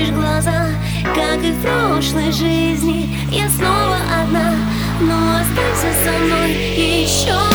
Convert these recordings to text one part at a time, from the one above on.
прячешь глаза Как и в прошлой жизни. Я снова одна Но останься со мной еще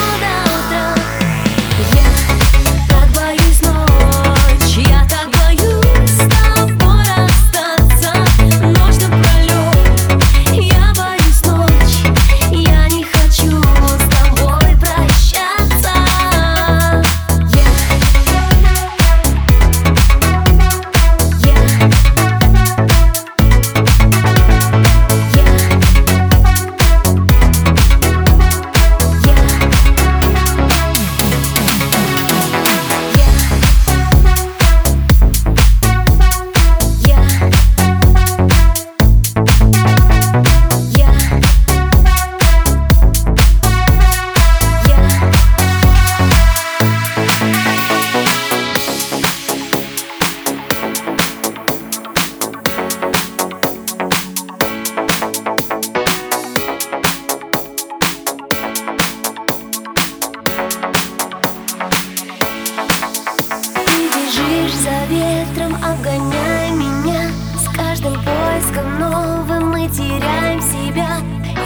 ветром, обгоняя меня. С каждым поиском новым мы теряем себя.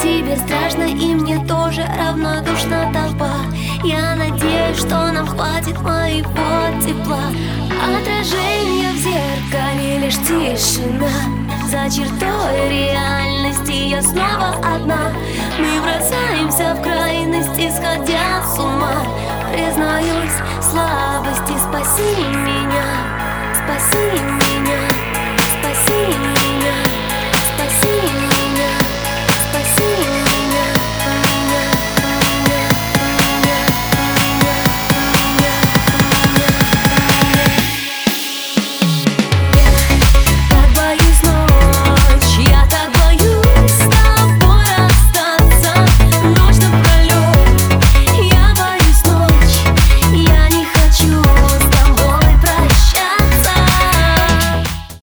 Тебе страшно и мне тоже равнодушна толпа. Я надеюсь, что нам хватит моего тепла. Отражение в зеркале лишь тишина. За чертой реальности я снова одна. Мы бросаемся в крайности, сходя с ума. Признаюсь, слабости спаси меня Спаси меня, спаси меня